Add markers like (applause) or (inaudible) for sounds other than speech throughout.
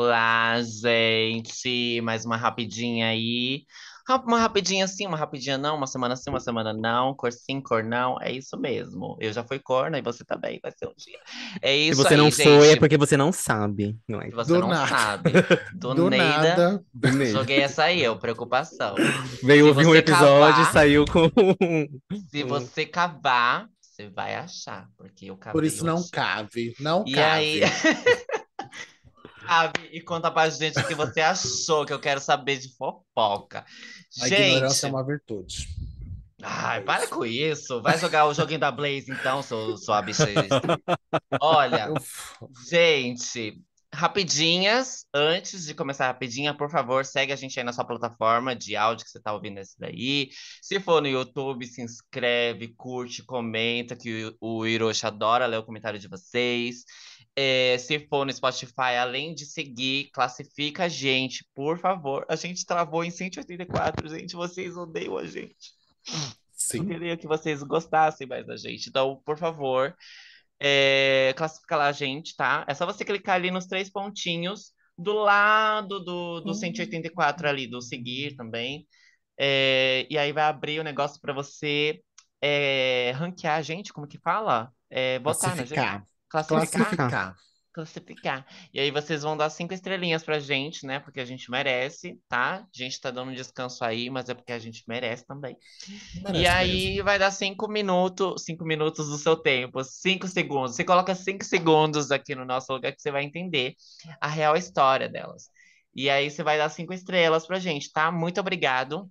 Olá, gente. Mais uma rapidinha aí. Uma rapidinha sim, uma rapidinha não, uma semana sim, uma semana não, cor sim, cor não. É isso mesmo. Eu já fui corna e você também vai ser um dia. É Se isso você não aí, foi, é gente. porque você não sabe, não é? Se você Do não nada. sabe. (laughs) Do Do Neida, nada. joguei essa aí, eu, preocupação. Veio Se ouvir um episódio e cavar- saiu com. Se você cavar, você vai achar, porque eu cavei Por isso não hoje. cave. Não E cave. aí, (laughs) Ave, e conta pra gente o que você achou, que eu quero saber de fofoca. A ignorância é uma virtude. ai, para com isso. Vai jogar o joguinho da Blaze, então, seu, sua bicha. Olha, (laughs) gente, rapidinhas, antes de começar rapidinha, por favor, segue a gente aí na sua plataforma de áudio que você tá ouvindo esse daí. Se for no YouTube, se inscreve, curte, comenta, que o, o Hiroshi adora ler o comentário de vocês. É, se for no Spotify, além de seguir, classifica a gente, por favor. A gente travou em 184, gente. Vocês odeiam a gente. Eu Sim. queria que vocês gostassem mais da gente. Então, por favor, é, classifica lá a gente, tá? É só você clicar ali nos três pontinhos do lado do, do Hum. 184 ali, do seguir também. É, e aí vai abrir o negócio para você é, ranquear a gente, como que fala? É, votar na gente. Classificar. Classificar. E aí vocês vão dar cinco estrelinhas pra gente, né? Porque a gente merece, tá? A gente tá dando um descanso aí, mas é porque a gente merece também. Merece E aí mesmo. vai dar cinco minutos, cinco minutos do seu tempo, cinco segundos. Você coloca cinco segundos aqui no nosso lugar que você vai entender a real história delas. E aí você vai dar cinco estrelas pra gente, tá? Muito obrigado,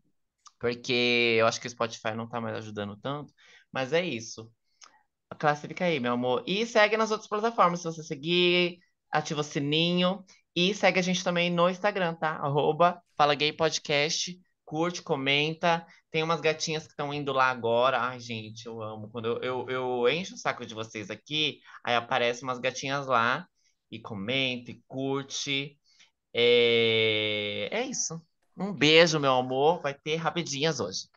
porque eu acho que o Spotify não tá mais ajudando tanto, mas é isso. Classifica aí, meu amor. E segue nas outras plataformas. Se você seguir, ativa o sininho. E segue a gente também no Instagram, tá? Arroba Fala Gay Podcast. Curte, comenta. Tem umas gatinhas que estão indo lá agora. Ai, gente, eu amo. Quando eu, eu, eu encho o saco de vocês aqui, aí aparecem umas gatinhas lá. E comenta, e curte. É, é isso. Um beijo, meu amor. Vai ter rapidinhas hoje.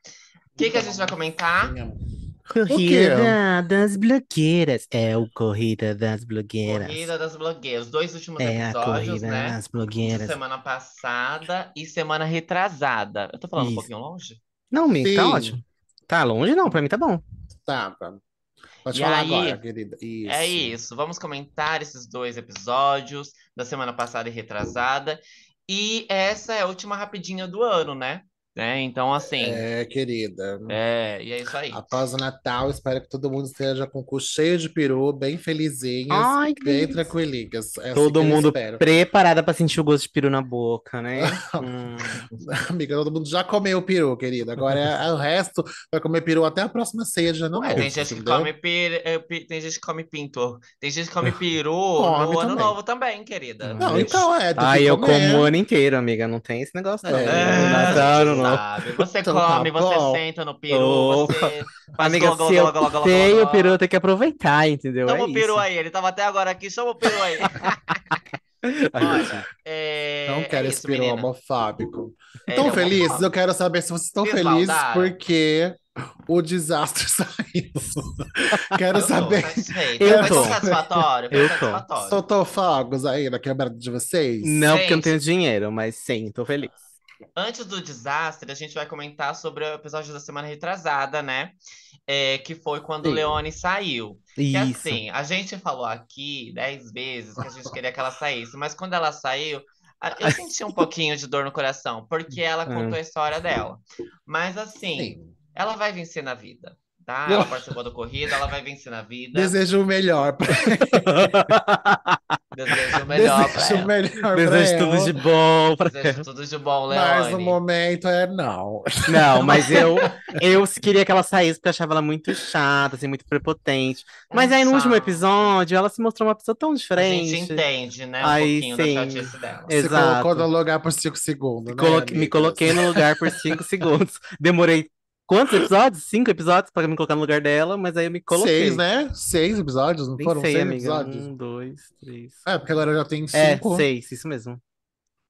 O que, que a gente vai comentar? Sim, amor. Corrida das blogueiras. É o Corrida das blogueiras. Corrida das blogueiras. Dois últimos É a episódios, Corrida né? das De blogueiras. semana passada e semana retrasada. Eu tô falando um Isso. pouquinho longe? Não, amigo, tá ótimo. Tá longe, não, pra mim tá bom. Tá, tá. Pode E falar aí, agora, querida. É isso. Vamos comentar esses dois episódios da semana passada e retrasada. E essa é a última rapidinha do ano, né? Né? Então, assim, É, querida. é, e é isso aí. Após o Natal, espero que todo mundo esteja com o cu cheio de peru, bem felizinhos, Ai, que bem delícia. tranquilinhas. É assim Todo eu mundo preparada pra sentir o gosto de peru na boca, né? (laughs) Hum. Amiga, todo mundo já comeu peru, querida. Agora é- o resto vai comer peru até a próxima ceia de ano Ué, novo, tem gente que come pir, eh, tem gente que come pinto. Tem gente que come (laughs) peru Come no ano também. novo também, querida. Não, Ai, então é, Ai, que eu como o ano inteiro, amiga. Não tem esse negócio, não. É, É, Natal, não. Sabe. Você Então tá come, você bom. senta no peru, Opa. você faz Amiga, se eu glo. o peru, eu tenho que aproveitar, entendeu? Chama É o peru aí, ele tava até agora aqui, chama o peru aí. (laughs) Olha, gente. é, Não é quero esse isso, peru menina. homofóbico. É, Tão ele é felizes? Eu quero saber se vocês estão felizes porque o desastre (laughs) saiu. Quero Eu tô saber. satisfeita. Eu Foi tô. satisfatório, Eu tô. satisfatório. Soltou fogos aí na quebrada de vocês? Não, porque eu não Gente. tenho dinheiro, mas sim, tô feliz. Antes do desastre, a gente vai comentar sobre o episódio da semana retrasada, né? É, que foi quando o Sim. Leone saiu. Que Isso. assim, a gente falou aqui dez vezes que a gente queria que ela saísse, mas quando ela saiu, eu senti um pouquinho de dor no coração, porque ela contou a história dela. Mas assim, Sim. ela vai vencer na vida, tá? Ela participou da corrida, ela vai vencer na vida. Desejo o melhor (laughs) Desejo (laughs) o melhor pra Desejo o ela. melhor pra Desejo tudo ela. de bom pra Desejo tudo de bom, Mas no Leone. momento é não. Não, mas (laughs) eu, eu queria que ela saísse porque eu achava ela muito chata, assim, muito prepotente. Mas É aí no último episódio ela se mostrou uma pessoa tão A gente diferente. entende, né? Um Aí, pouquinho da sim. chatice dela. Se Exato. colocou no lugar por 5 segundos, né, Coloque- me coloquei no lugar por cinco segundos. (laughs) Demorei quantos episódios? Cinco episódios pra me colocar no lugar dela, mas aí eu me coloquei. Seis, né? Seis episódios, não Nem foram sei, seis amiga. episódios? Um, dois, três. É, porque agora já tem É, cinco. seis, isso mesmo.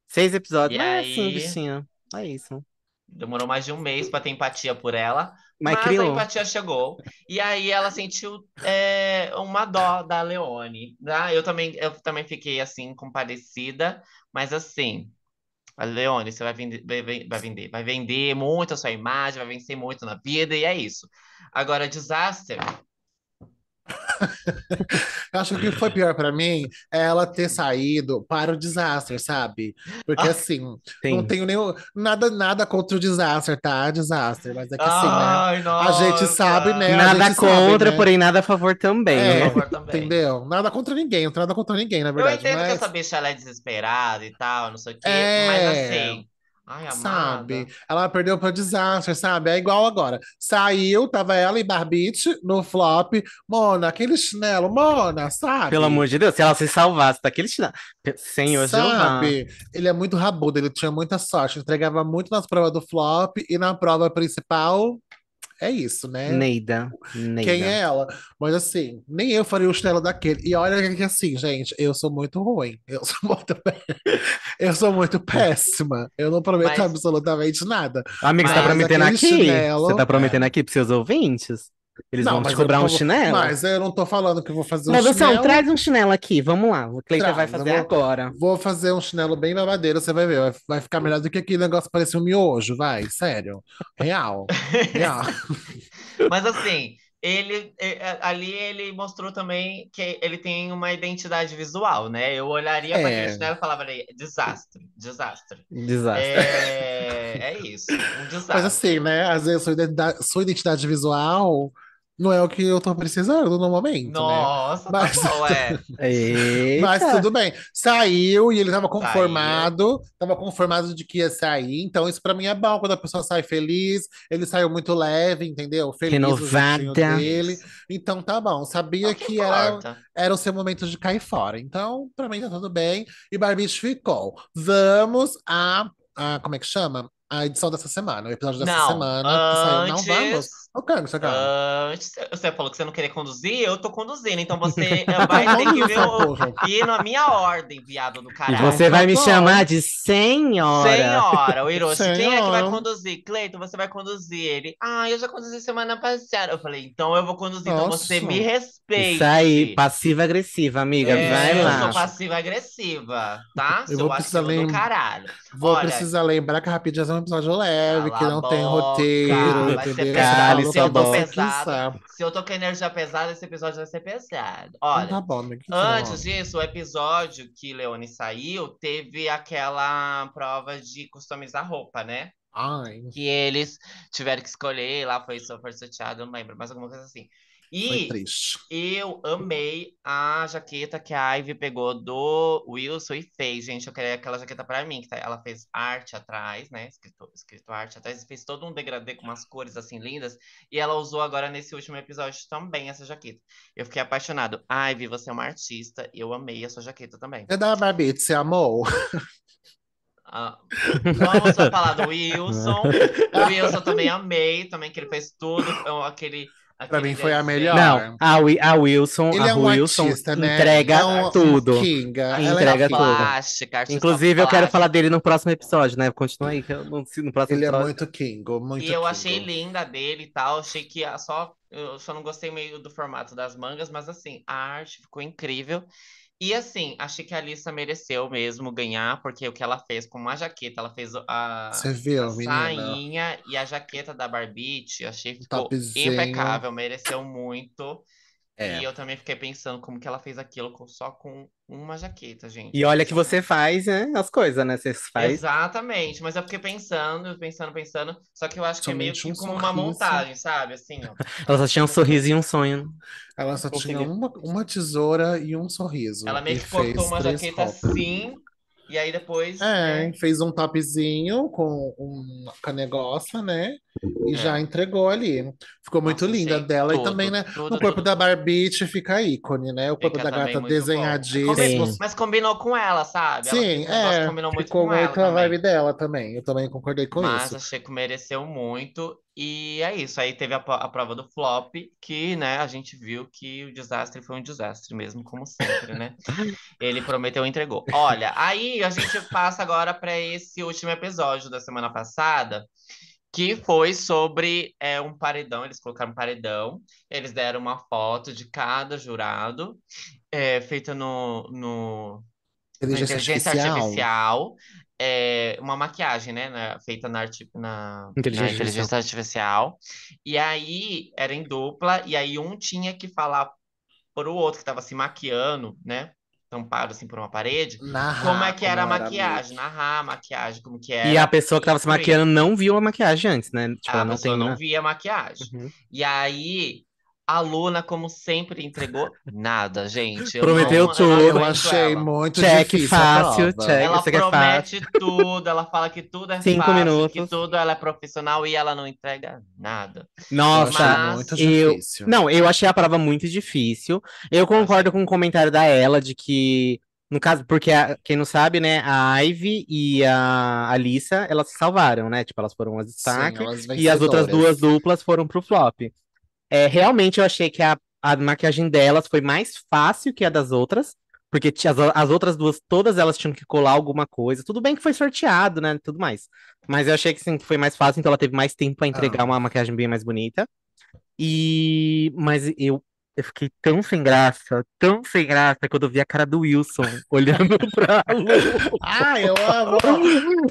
Seis episódios, E é assim, aí? bichinha. É isso. Demorou mais de um mês pra ter empatia por ela. Mas Mas a criou. empatia chegou. E aí ela sentiu é, uma dó da Leone. Né? Eu também, eu também fiquei assim, compadecida. Mas assim, Leone, você vai vender, vai, vender, vai vender muito a sua imagem, vai vencer muito na vida, e é isso. Agora, Disaster, Eu (laughs) acho que o que foi pior pra mim é ela ter saído para o desastre, sabe? Porque Ah, assim, não Sim. tenho nenhum nada nada contra o desastre, tá? Desastre, mas é que assim, né? Ai, A gente sabe, nossa. né? Nada gente sabe, contra, né? porém nada a favor também. É, né? Favor, também. Entendeu? Nada contra ninguém, não nada contra ninguém, na Eu verdade, entendo que mas essa bicha ela é desesperada e tal, não sei o quê, É. mas assim, ai, amada. sabe? Ela perdeu para desastre, sabe? É igual agora. Saiu, tava ela e Barbite no flop. Mona, aquele chinelo, Mona, sabe? Pelo amor de Deus, se ela se salvasse daquele chinelo. Senhor Jeová. Sabe? Ele é muito rabudo, ele tinha muita sorte, entregava muito nas provas do flop e na prova principal é isso, né? Neida. Neida. Quem é ela? Mas assim, nem eu faria o chinelo daquele. E olha que assim, gente, eu sou muito ruim. Eu sou muito, (laughs) eu sou muito péssima. Eu não prometo Mas- absolutamente nada. Amigo, você tá Mas prometendo aqui? chinelo- Você tá prometendo aqui pros seus ouvintes? Eles Não, vão mas te cobrar um chinelo? Mas eu não tô falando que eu vou fazer um Produção, chinelo. traz um chinelo aqui, vamos lá. O Cleiton vai fazer vou- agora. Vou fazer um chinelo bem babadeiro, você vai ver. Vai, vai ficar melhor do que aquele negócio parecer um miojo, vai. Sério. Real. (laughs) Real. Mas assim, ele eh, ali ele mostrou também que ele tem uma identidade visual, né? Eu olharia para É. aquele chinelo e falaria, desastre, desastre. Desastre. É, é isso, um Mas desastre. assim, né? Às vezes sua identidade, sua identidade visual não é o que eu tô precisando no momento, né? Nossa, Mas- tá bom, é. (laughs) Mas tudo bem. Saiu e ele tava conformado, tava conformado de que ia sair. Então, isso pra mim é bom quando a pessoa sai feliz. Ele saiu muito leve, entendeu? Feliz Renovada. dele. Então tá bom. Sabia que que era, importa? era o seu momento de cair fora. Então, pra mim tá tudo bem. E Barbicha ficou. Vamos a, a. Como é que chama? A edição dessa semana, o episódio dessa Não, semana que saiu. Não antes- vamos? O que você quer? Antes, você falou que você não queria conduzir, eu tô conduzindo, então você (laughs) vai ter que ver o, ir na minha ordem, viado do E caralho. você vai me Tá chamar de senhora. Senhora, o Hiroshi, quem é que vai Senhora. conduzir? Cleiton, você vai conduzir ele. Ah, eu já conduzi semana passada. Eu falei, então eu vou conduzir, então você Nossa. me respeite. Isso aí, passiva-agressiva, amiga. É, vai eu lá. sou passiva-agressiva, tá? Eu Seu vou precisar lembrar- caralho. Vou Olha, precisar lembrar que Rapidinhas é um episódio leve, Cala que a não tem roteiro, vai ser entendeu? pesado, Se eu tô o que você pesada. Se eu tô com energia pesada, esse episódio vai ser pesado. Olha, tá bom, amigo. Antes disso, o episódio que Leone saiu teve aquela prova de customizar roupa, né? Ai, Que eles tiveram que escolher, lá foi super sorteado, eu não lembro, mas alguma coisa assim. E eu amei a jaqueta que a Ivy pegou do Wilson e fez, gente. Eu queria aquela jaqueta pra mim, que tá- ela fez arte atrás, né? Escrito, escrito arte atrás, e fez todo um degradê com umas cores assim lindas. E ela usou agora nesse último episódio também essa jaqueta. Eu fiquei apaixonado. Ivy, você é uma artista, eu amei a sua jaqueta também. É da Barbie, você amou? Ah, vamos falar do Wilson. (laughs) O Wilson também amei, também que ele fez tudo, aquele. Pra mim foi a desenho. melhor. Não, a, a Wilson, Ele a é um Wilson artista, né? entrega É um- tudo. Kinga. Ela é Entrega kinga. tudo. Plástica, Inclusive, eu quero plástica. falar dele no próximo episódio, né? Continua aí, que eu não sei no próximo Ele é episódio. muito Kingo, muito E eu Kingo. achei linda dele e tal. Achei que a- só. Eu só não gostei meio do formato das mangas, mas assim, a arte ficou incrível. E assim, achei que a Alissa mereceu mesmo ganhar, porque o que ela fez com uma jaqueta, ela fez a, Você viu, a sainha e a jaqueta da Barbite, achei que ficou topzinho. impecável, mereceu muito. É. E eu também fiquei pensando como que ela fez aquilo com- só com uma jaqueta, gente. E olha que você faz, né? As coisas, né? Você faz. Exatamente, mas eu fiquei pensando, pensando, pensando, só que eu acho que é meio Somente que um como uma sorriso. montagem, sabe? Assim, ó. (laughs) Ela só tinha um sorriso e um sonho. Ela só Consegui. tinha uma, uma tesoura e um sorriso. Ela meio que cortou fez uma jaqueta roupas. assim, e aí depois. É, né, fez um topzinho com um com a negócio, né? E É. já entregou ali. Ficou muito Nossa, linda dela. tudo, e também, né? tudo, no corpo tudo, da. Barbite fica ícone, né? O corpo Fica da gata bom. desenhadíssimo. Sim. Mas combinou com ela, sabe? Ela Sim, fez que é. combinou muito Ficou com ela muito a também. vibe dela também. Eu também concordei com Mas isso. achei que mereceu muito. E é isso. Aí teve a, a, prova do flop, que, né, a gente viu que o desastre foi um desastre mesmo, como sempre, né? (laughs) Ele prometeu e entregou. Olha, aí a gente passa agora para esse último episódio da semana passada, que foi sobre é, um paredão. Eles colocaram um paredão, eles deram uma foto de cada jurado, é, feita no, no inteligência, inteligência artificial. artificial é, uma maquiagem, né, na, feita na, na, inteligência, na inteligência artificial. E aí era em dupla, e aí um tinha que falar para o outro que estava se maquiando, né? Tampado assim por uma parede, narrar, como é que era a maquiagem, narrar a maquiagem, como que era. E a pessoa que estava se maquiando não viu a maquiagem antes, né? Tipo, a ela não tem, não né? via a maquiagem. Uhum. E aí a Luna, como sempre, entregou nada, gente. Eu Prometeu não, tudo. Eu achei ela. muito check difícil. fácil, check. Ela é promete tudo, ela fala que tudo é Cinco fácil, minutos. que tudo ela é profissional e ela não entrega nada. Nossa, Mas... muito eu... difícil. Não, eu achei a prova muito difícil. Eu concordo com o comentário da ela de que no caso, porque a, quem não sabe, né, a Ivy e a Alissa, elas se salvaram, né? Tipo, elas foram as destaque Sim, e as outras duas duplas foram pro flop. É, realmente eu achei que a, a maquiagem delas foi mais fácil que a das outras. Porque as, as outras duas, todas elas tinham que colar alguma coisa. Tudo bem que foi sorteado, né? Tudo mais. Mas eu achei que sim, foi mais fácil, então ela teve mais tempo para entregar ah. uma maquiagem bem mais bonita. E. Mas eu, eu fiquei tão sem graça, tão sem graça, quando eu vi a cara do Wilson olhando (laughs) pra Lu. (laughs) Ah, eu amo!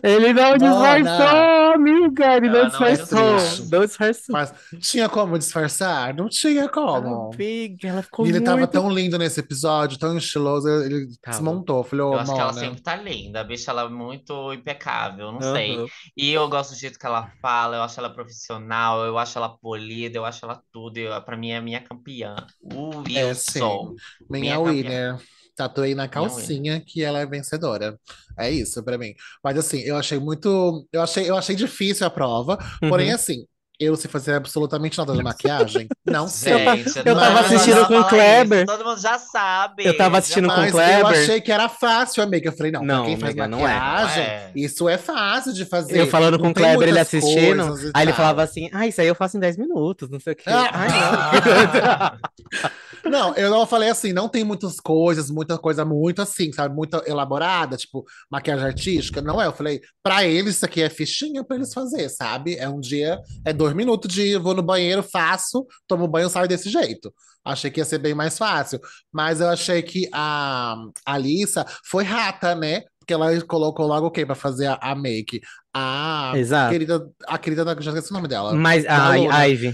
Ele não disfarçou, amiga! Ele não, não disfarçou. Não disfarçou. Mas tinha como disfarçar? Não tinha como. Amiga, ela ficou e ele muito... tava tão lindo nesse episódio, tão estiloso, ele tava. desmontou. Falei, oh, eu acho que ela sempre tá linda, a bicha ela é muito impecável, não uhum. sei. E eu gosto do jeito que ela fala, eu acho ela profissional, eu acho ela polida, eu acho ela tudo. Eu, pra mim é minha campeã. O é, Wilson. É, Minha, Minha winner. Tatuei na calcinha que ela é vencedora. É isso para mim. Mas assim, eu achei muito. Eu achei, eu achei difícil a prova. Uhum. Porém, assim, eu sei fazer absolutamente nada de maquiagem? Não sei. Gente, eu tava assistindo com o Kleber. Isso, todo mundo já sabe. Eu tava assistindo com o Kleber. Eu achei que era fácil, amiga. Eu falei, não, não quem faz amiga, maquiagem, não é. Não é. isso é fácil de fazer. Eu falando não com o Kleber, ele assistindo, aí ele falava assim, ah, isso aí eu faço em 10 minutos, não sei o quê. Ah, Ai, não. (laughs) Não, eu não falei assim, não tem muitas coisas, muita coisa muito assim, sabe? Muito elaborada, tipo, maquiagem artística. Não é, eu falei, pra eles isso aqui é fichinha pra eles fazer, sabe? É um dia, é dois minutos de vou no banheiro, faço, tomo banho, saio desse jeito. Achei que ia ser bem mais fácil. Mas eu achei que a Alissa foi rata, né? Porque ela colocou logo o quê pra fazer a, a make? A Exato. querida, a querida da. Já esqueci o nome dela. Mas a, a Ivy.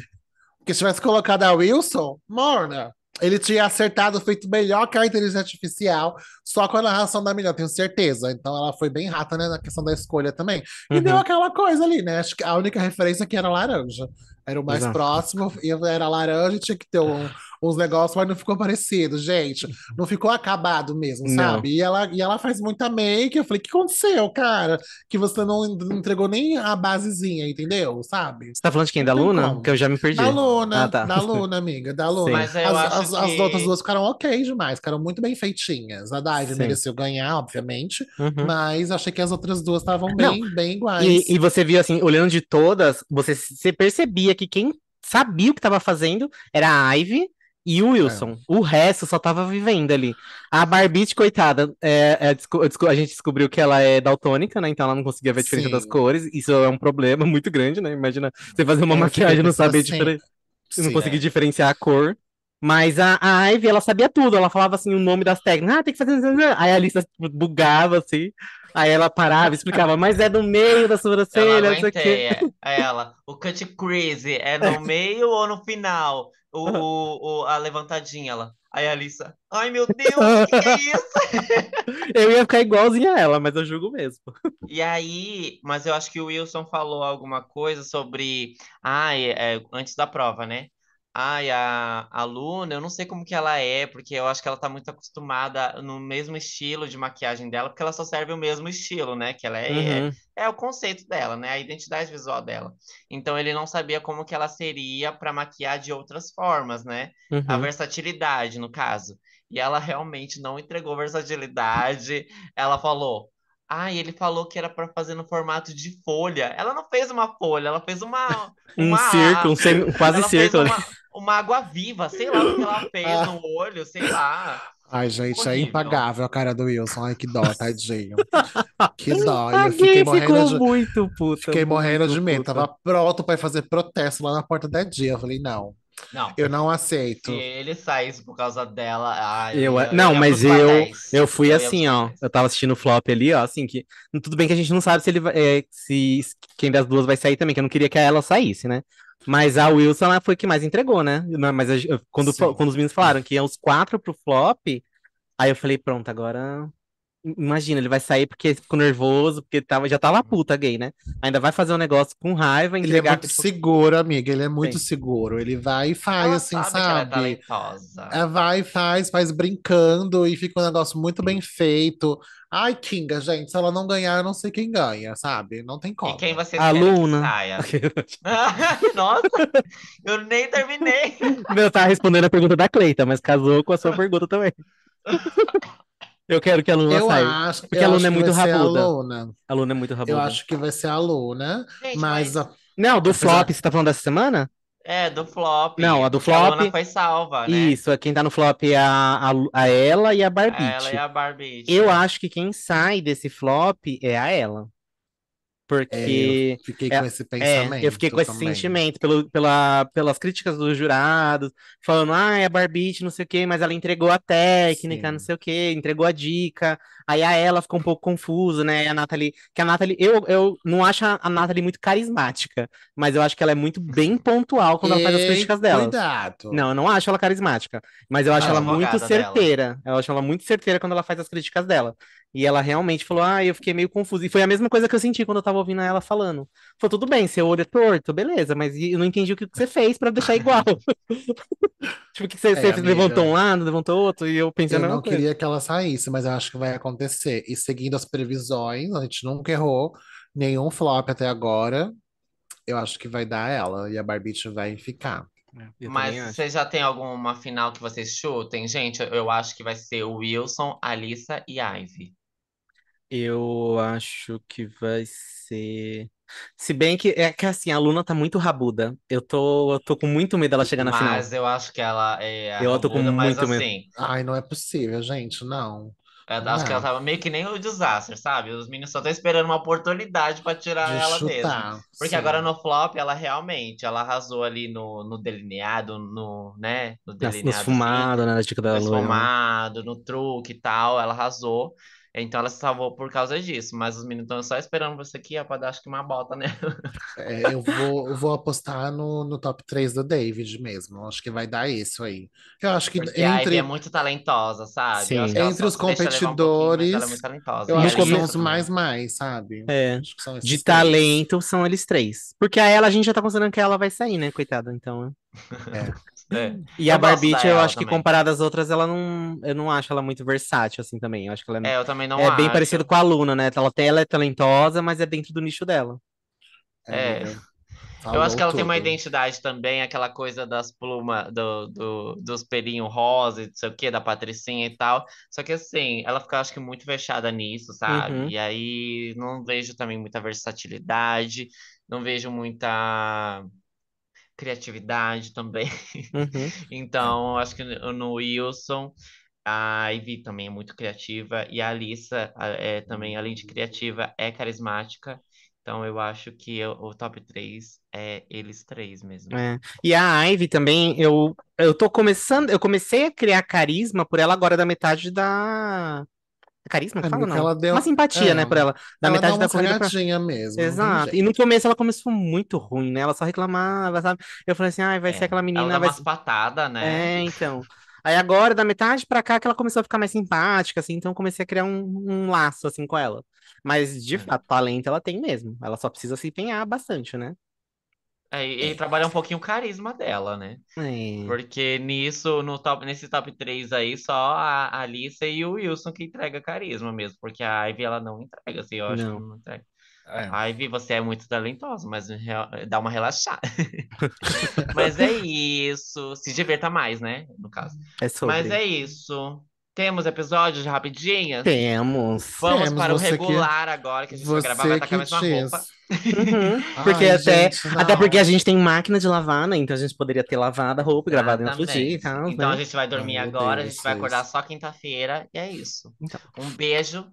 Porque se tivesse colocado a Wilson, morna. Ele tinha acertado, feito melhor que a inteligência artificial, só com a narração da menina, tenho certeza. Então ela foi bem rata, né, na questão da escolha também. E uhum. deu aquela coisa ali, né? Acho que a única referência que era laranja. Era o mais Exato. próximo, e era laranja tinha que ter um, uns negócios, mas não ficou parecido, gente. Não ficou acabado mesmo, sabe? E ela, e ela faz muita make. Eu falei, o que aconteceu, cara? Que você não entregou nem a basezinha, entendeu? Sabe? Você tá falando de quem? Da Luna? Como. Que eu já me perdi. Da Luna, ah, tá. da Luna, amiga, da (laughs) Luna. Mas as, as, que... as, outras duas ficaram ok demais, ficaram muito bem feitinhas. A Dive mereceu ganhar, obviamente, uhum. mas achei que as outras duas estavam bem, não. bem iguais. E, e você viu, assim, olhando de todas, você, você percebia que quem sabia o que estava fazendo era a Ivy e o Wilson. É. O resto só tava vivendo ali. A Barbite, coitada, é, é, a gente descobriu que ela é daltônica, né? Então ela não conseguia ver a diferença Sim. das cores. Isso é um problema (laughs) muito grande, né? Imagina você fazer uma é, maquiagem e não saber assim. diferenciar. Não conseguir é. diferenciar a cor. Mas a, a Ivy, ela sabia tudo. Ela falava assim o nome das técnicas. Ah, tem que fazer. Aí a lista bugava assim. Aí ela parava e explicava, mas é no meio da sobrancelha, não sei o quê. É, ela, o cut crazy é no (laughs) meio ou no final? O, o, o, a levantadinha ela. Aí a Alissa, ai meu Deus, o (laughs) que, que é isso? eu ia ficar igualzinha a ela, mas eu julgo mesmo. E aí, mas eu acho que o Wilson falou alguma coisa sobre. Ai, é, antes da prova, né? Ai, a, a Luna, eu não sei como que ela é, porque eu acho que ela tá muito acostumada no mesmo estilo de maquiagem dela, porque ela só serve o mesmo estilo, né? Que ela é, é, uhum. é, é, o conceito dela, né? A identidade visual dela. Então ele não sabia como que ela seria para maquiar de outras formas, né? Uhum. A versatilidade, no caso. E ela realmente não entregou versatilidade. Ela falou: Ah, ele falou que era para fazer no formato de folha. Ela não fez uma folha, ela fez uma. (laughs) uma um círculo, um sem... quase ela círculo. Fez uma, uma água viva, sei lá o que ela fez ah. no olho, sei lá. Ai, gente, é Horrível. é impagável a cara do Wilson. Ai, que dó, tadinho. (laughs) que dó. eu fiquei morrendo de... muito puta. Fiquei morrendo de medo. Tava pronto para fazer protesto lá na porta da dia. Eu falei, não. Não. Eu não aceito. Se ele saísse por causa dela. Ai, eu, eu, não, eu mas eu, eu fui eu assim, ó. Eu tava assistindo o flop ali, ó, assim, que. Tudo bem que a gente não sabe se ele vai. É, se quem das duas vai sair também, que eu não queria que ela saísse, né? Mas a Wilson ela foi que mais entregou, né? Mas quando, quando os meninos falaram que iam os quatro pro flop, aí eu falei, pronto, agora Imagina, ele vai sair porque ficou nervoso, porque tava, já tava puta gay, né? Ainda vai fazer um negócio com raiva. Ele é muito tipo... seguro, amiga, ele é muito Sim. seguro. Ele vai e faz, ela assim, sabe? É, é, vai e faz, faz brincando e fica um negócio muito bem feito. Ai, Kinga, gente, se ela não ganhar, eu não sei quem ganha, sabe? Não tem como. E quem você a Luna. (laughs) (laughs) Nossa, eu nem terminei. (laughs) Eu tava respondendo a pergunta da Cleita, mas casou com a sua pergunta também. Eu quero que a Luna eu saia. Acho, porque a Luna é muito rabuda. A Luna. a Luna é muito rabuda. Eu acho que vai ser a Luna, Gente, mas... mas... Não, do flop, você tá falando dessa semana? É, do flop. Não, a do flop. A Luna foi salva, né? Isso, quem tá no flop é a, a, a ela e a Barbie. Ela e a Barbie. Eu acho que quem sai desse flop é a ela. Porque. É, eu fiquei com é, esse pensamento. É, eu fiquei com esse sentimento pelo, pela, pelas críticas dos jurados, falando, ah, é a Barbie, não sei o quê, mas ela entregou a técnica, Sim. não sei o quê, entregou a dica. Aí a ela ficou um pouco confusa, né? A Nathalie. Que a Nathalie, eu, eu não acho a Nathalie muito carismática, mas eu acho que ela é muito bem (laughs) pontual quando ela faz as críticas dela. Cuidado. Não, eu não acho ela carismática, mas eu acho ah, ela muito certeira. Dela. Eu acho ela muito certeira quando ela faz as críticas dela. E ela realmente falou: Ah, eu fiquei meio confusa. E foi a mesma coisa que eu senti quando eu tava ouvindo ela falando. Falou: Tudo bem, seu olho é torto, beleza, mas eu não entendi o que você fez para deixar igual. (laughs) tipo, que você, é, você levantou um lado, levantou outro, e eu pensei: Eu não coisa. queria que ela saísse, mas eu acho que vai acontecer. E seguindo as previsões, a gente nunca errou nenhum flop até agora. Eu acho que vai dar ela e a Barbie vai ficar. É, Mas você já tem alguma final que vocês chutem? Gente, eu acho que vai ser o Wilson, Alissa e Ivy. Eu acho que vai ser. Se bem que é que assim, a Luna tá muito rabuda. Eu tô, eu tô com muito medo dela chegar na final. Mas eu acho que ela é. Eu tô com muito medo. Assim, Ai, não é possível, gente, não. Eu acho que ela tava meio que nem o desastre, sabe? Os meninos só estão esperando uma oportunidade para tirar De ela chutar, mesmo. Porque sim. agora no flop, ela realmente, ela arrasou ali no, no delineado, no, né? No delineado. Nos fumados, né? Na dica da Nos fumado, no truque e tal, ela arrasou. Então ela se salvou por causa disso, mas os meninos estão só esperando você aqui ó, pra dar acho que uma bota (laughs) né? É, eu vou, eu vou apostar no, no top 3 do David mesmo. Acho que vai dar isso aí. Eu acho que Porque entre... a é muito talentosa, sabe? Sim. Entre os competidores, um ela é muito talentosa. eu acho que são os mais mais, sabe? É. de três. talento são eles três. Porque a ela a gente já tá considerando que ela vai sair, né, coitada? Então. É. (laughs) É. (laughs) E eu a Barbie, eu acho também. que comparada às outras, ela não. Eu não acho ela muito versátil, assim, também. Eu acho que ela é, é eu também não é acho. bem parecido com a Luna, né? Ela, ela é talentosa, mas é dentro do nicho dela. É. é. eu acho que ela tudo. tem uma identidade também, aquela coisa das plumas, do, do, dos pelinhos rosa, não sei o que, da patricinha e tal. Só que assim, ela fica, acho que, muito fechada nisso, sabe? Uhum. E aí não vejo também muita versatilidade, não vejo muita criatividade também. Uhum. (laughs) então, acho que no Wilson, a Ivy também é muito criativa e a Alissa é, também, além de criativa, é carismática. Então eu acho que o top 3 é eles três mesmo. É. E a Ivy também, eu, eu tô começando, eu comecei a criar carisma por ela agora da metade da Carisma que é, fala, não? Ela deu... Uma simpatia, é, né, pra ela. Da ela metade da corrida pra... mesmo. Exato. E no começo ela começou muito ruim, né? Ela só reclamava, sabe? Eu falei assim, ai, ah, vai é. ser aquela menina... Ela dá vai... umas patadas, né? É, então... Aí agora, da metade pra cá, que ela começou a ficar mais simpática, assim, então comecei a criar um, um laço, assim, com ela. Mas, de é. fato, talento ela tem mesmo. Ela só precisa se empenhar bastante, né? É, e, e trabalhar um pouquinho o carisma dela, né? É. Porque nisso, no top, nesse top 3 aí, só a Alice e o Wilson que entrega carisma mesmo. Porque a Ivy, ela não entrega, assim, eu acho não. que não entrega. É. Ivy, você é muito talentosa, mas dá uma relaxada. (laughs) mas é isso. Se diverta mais, né? No caso. É sobre. Mas é isso. Temos episódios de rapidinhas? Temos. Vamos Temos, para o regular que... agora, que a gente vai gravar, vai estar com a mesma diz. roupa. Uhum. (laughs) porque Ai, até, gente, até porque a gente tem máquina de lavar, né? Então a gente poderia ter lavado a roupa e gravado em outro dia e tal. Então né? a gente vai dormir Ai, agora, Deus, a gente vai acordar só quinta-feira. E é isso. Então. Um beijo.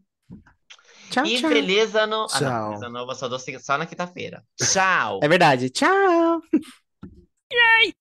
Tchau, e tchau. feliz ano. Tchau. Ah, não, feliz ano novo, eu só dou só na quinta-feira. Tchau. É verdade. Tchau. Yay! (laughs)